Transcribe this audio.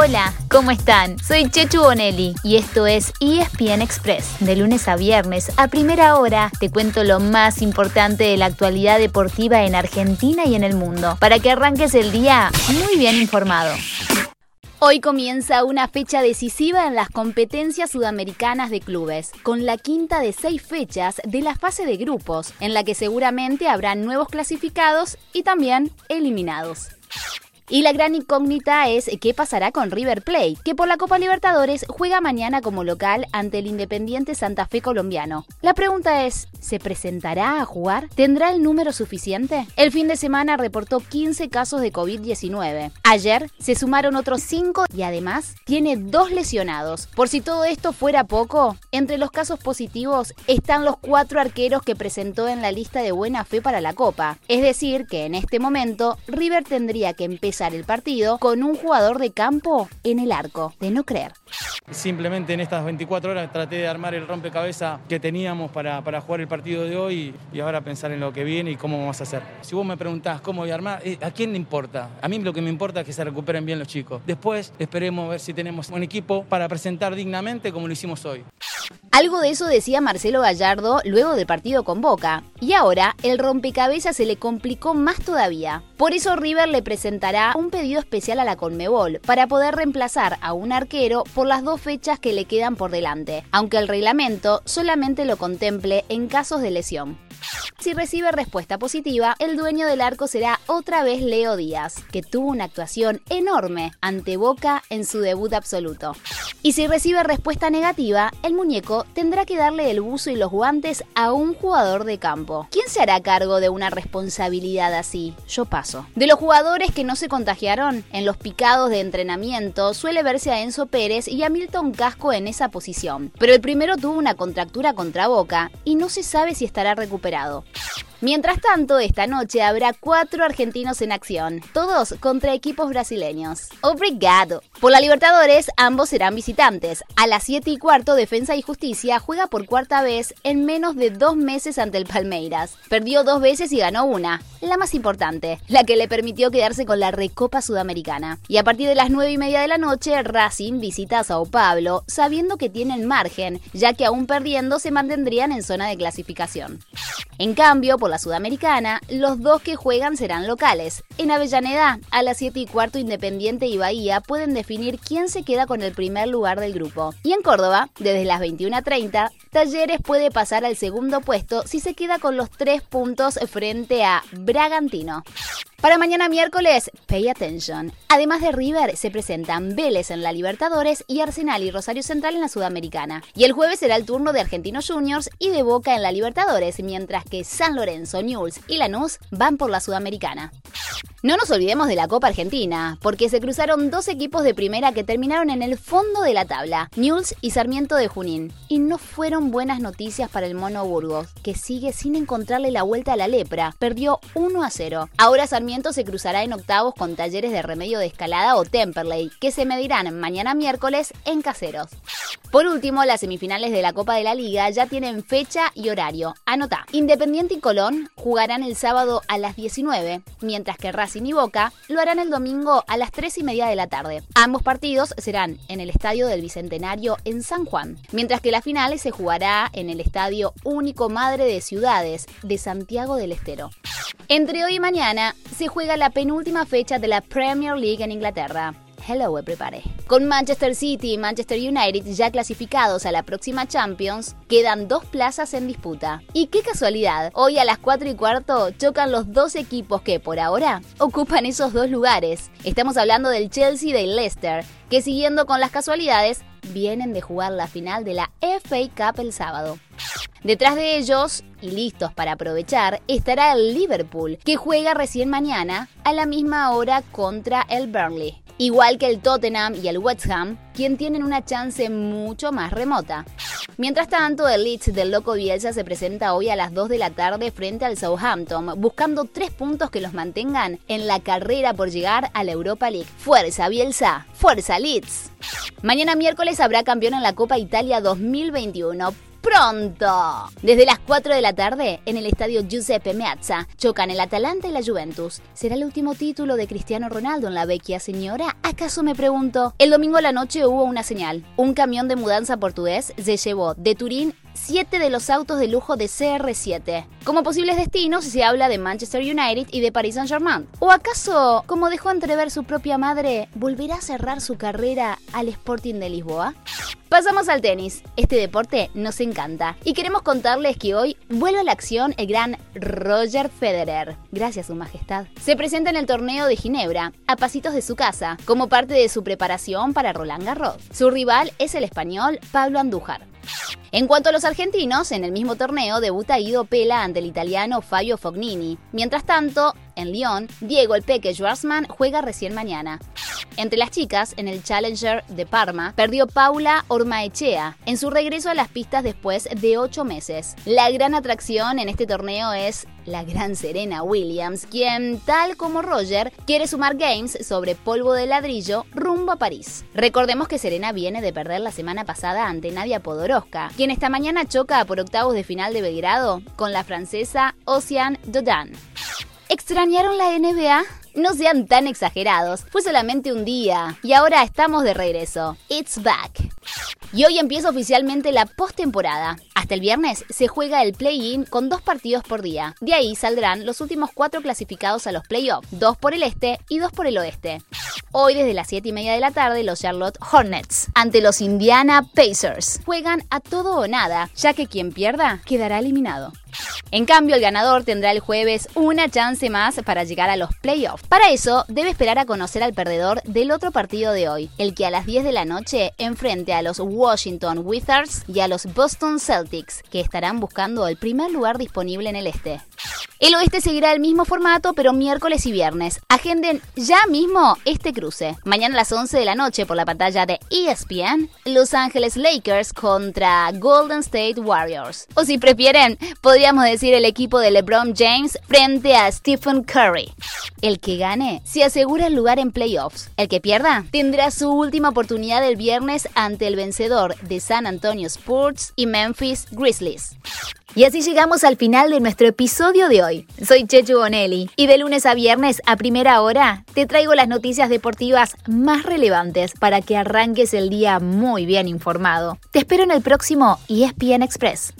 Hola, ¿cómo están? Soy Chechu Bonelli y esto es ESPN Express. De lunes a viernes, a primera hora, te cuento lo más importante de la actualidad deportiva en Argentina y en el mundo, para que arranques el día muy bien informado. Hoy comienza una fecha decisiva en las competencias sudamericanas de clubes, con la quinta de seis fechas de la fase de grupos, en la que seguramente habrá nuevos clasificados y también eliminados. Y la gran incógnita es qué pasará con River Plate, que por la Copa Libertadores juega mañana como local ante el Independiente Santa Fe colombiano. La pregunta es, ¿se presentará a jugar? ¿Tendrá el número suficiente? El fin de semana reportó 15 casos de COVID-19. Ayer se sumaron otros 5 y además tiene dos lesionados. Por si todo esto fuera poco, entre los casos positivos están los cuatro arqueros que presentó en la lista de buena fe para la Copa. Es decir, que en este momento River tendría que empezar el partido con un jugador de campo en el arco, de no creer. Simplemente en estas 24 horas traté de armar el rompecabezas que teníamos para, para jugar el partido de hoy y, ahora pensar en lo que viene y cómo vamos a hacer. Si vos me preguntás cómo voy a armar, eh, ¿a quién le importa? A mí lo que me importa es que se recuperen bien los chicos. Después esperemos ver si tenemos un equipo para presentar dignamente como lo hicimos hoy. Algo de eso decía Marcelo Gallardo luego del partido con Boca. Y ahora el rompecabezas se le complicó más todavía. Por eso River le presentará un pedido especial a la Conmebol para poder reemplazar a un arquero por las dos fechas que le quedan por delante, aunque el reglamento solamente lo contemple en casos de lesión. Si recibe respuesta positiva, el dueño del arco será otra vez Leo Díaz, que tuvo una actuación enorme ante Boca en su debut absoluto. Y si recibe respuesta negativa, el muñeco tendrá que darle el buzo y los guantes a un jugador de campo. ¿Quién se hará cargo de una responsabilidad así? Yo paso. De los jugadores que no se contagiaron, en los picados de entrenamiento suele verse a Enzo Pérez y a Milton Casco en esa posición. Pero el primero tuvo una contractura contra Boca y no se sabe si estará recuperado recuperado. Mientras tanto, esta noche habrá cuatro argentinos en acción, todos contra equipos brasileños. Obrigado. Por la Libertadores, ambos serán visitantes. A las 7 y cuarto, Defensa y Justicia juega por cuarta vez en menos de dos meses ante el Palmeiras. Perdió dos veces y ganó una, la más importante, la que le permitió quedarse con la Recopa Sudamericana. Y a partir de las 9 y media de la noche, Racing visita a Sao Paulo, sabiendo que tienen margen, ya que aún perdiendo se mantendrían en zona de clasificación. En cambio, por la Sudamericana, los dos que juegan serán locales. En Avellaneda, a las 7 y cuarto Independiente y Bahía pueden definir quién se queda con el primer lugar del grupo. Y en Córdoba, desde las 21.30, Talleres puede pasar al segundo puesto si se queda con los tres puntos frente a Bragantino. Para mañana miércoles, pay attention. Además de River, se presentan Vélez en la Libertadores y Arsenal y Rosario Central en la Sudamericana. Y el jueves será el turno de Argentinos Juniors y de Boca en la Libertadores, mientras que San Lorenzo, Newell's y Lanús van por la Sudamericana. No nos olvidemos de la Copa Argentina, porque se cruzaron dos equipos de primera que terminaron en el fondo de la tabla, Newell's y Sarmiento de Junín. Y no fueron buenas noticias para el Mono Burgos, que sigue sin encontrarle la vuelta a la lepra. Perdió 1 a 0. Ahora Sarmiento se cruzará en octavos con talleres de remedio de escalada o Temperley, que se medirán mañana miércoles en Caseros. Por último, las semifinales de la Copa de la Liga ya tienen fecha y horario. Anota, Independiente y Colón jugarán el sábado a las 19, mientras que Racing y Boca lo harán el domingo a las 3 y media de la tarde. Ambos partidos serán en el Estadio del Bicentenario en San Juan, mientras que la final se jugará en el Estadio Único Madre de Ciudades de Santiago del Estero. Entre hoy y mañana se juega la penúltima fecha de la Premier League en Inglaterra. Hello everybody. Con Manchester City y Manchester United ya clasificados a la próxima Champions, quedan dos plazas en disputa. Y qué casualidad, hoy a las 4 y cuarto chocan los dos equipos que por ahora ocupan esos dos lugares. Estamos hablando del Chelsea y del Leicester, que siguiendo con las casualidades, vienen de jugar la final de la FA Cup el sábado. Detrás de ellos, y listos para aprovechar, estará el Liverpool, que juega recién mañana a la misma hora contra el Burnley igual que el Tottenham y el West Ham, quien tienen una chance mucho más remota. Mientras tanto, el Leeds del Loco Bielsa se presenta hoy a las 2 de la tarde frente al Southampton, buscando tres puntos que los mantengan en la carrera por llegar a la Europa League. ¡Fuerza Bielsa! ¡Fuerza Leeds! Mañana miércoles habrá campeón en la Copa Italia 2021. Pronto. Desde las 4 de la tarde, en el estadio Giuseppe Meazza, chocan el Atalanta y la Juventus. ¿Será el último título de Cristiano Ronaldo en la vecchia señora? ¿Acaso me pregunto? El domingo a la noche hubo una señal. Un camión de mudanza portugués se llevó de Turín siete de los autos de lujo de CR7. Como posibles destinos se habla de Manchester United y de Paris Saint-Germain. ¿O acaso, como dejó entrever su propia madre, volverá a cerrar su carrera al Sporting de Lisboa? Pasamos al tenis. Este deporte nos encanta y queremos contarles que hoy vuelve a la acción el gran Roger Federer. Gracias, Su Majestad. Se presenta en el torneo de Ginebra, a pasitos de su casa, como parte de su preparación para Roland Garros. Su rival es el español Pablo Andújar. En cuanto a los argentinos, en el mismo torneo debuta Guido Pela ante el italiano Fabio Fognini. Mientras tanto, en Lyon, Diego el Peque Schwarzman juega recién mañana. Entre las chicas, en el Challenger de Parma, perdió Paula Ormaechea en su regreso a las pistas después de ocho meses. La gran atracción en este torneo es la gran Serena Williams, quien, tal como Roger, quiere sumar games sobre polvo de ladrillo rumbo a París. Recordemos que Serena viene de perder la semana pasada ante Nadia Podoroska, quien esta mañana choca por octavos de final de Belgrado con la francesa Ocean Dodin. ¿Extrañaron la NBA? No sean tan exagerados, fue solamente un día y ahora estamos de regreso. It's back. Y hoy empieza oficialmente la postemporada. Hasta el viernes se juega el play-in con dos partidos por día. De ahí saldrán los últimos cuatro clasificados a los playoffs, dos por el este y dos por el oeste. Hoy desde las 7 y media de la tarde los Charlotte Hornets ante los Indiana Pacers. Juegan a todo o nada, ya que quien pierda quedará eliminado. En cambio, el ganador tendrá el jueves una chance más para llegar a los playoffs. Para eso, debe esperar a conocer al perdedor del otro partido de hoy, el que a las 10 de la noche enfrente a los Washington Wizards y a los Boston Celtics, que estarán buscando el primer lugar disponible en el este. El oeste seguirá el mismo formato, pero miércoles y viernes. Agenden ya mismo este cruce. Mañana a las 11 de la noche por la pantalla de ESPN, Los Ángeles Lakers contra Golden State Warriors. O si prefieren, podríamos decir el equipo de LeBron James frente a Stephen Curry. El que gane se asegura el lugar en playoffs. El que pierda tendrá su última oportunidad el viernes ante el vencedor de San Antonio Spurs y Memphis Grizzlies. Y así llegamos al final de nuestro episodio de Soy Chechu Bonelli y de lunes a viernes a primera hora te traigo las noticias deportivas más relevantes para que arranques el día muy bien informado. Te espero en el próximo ESPN Express.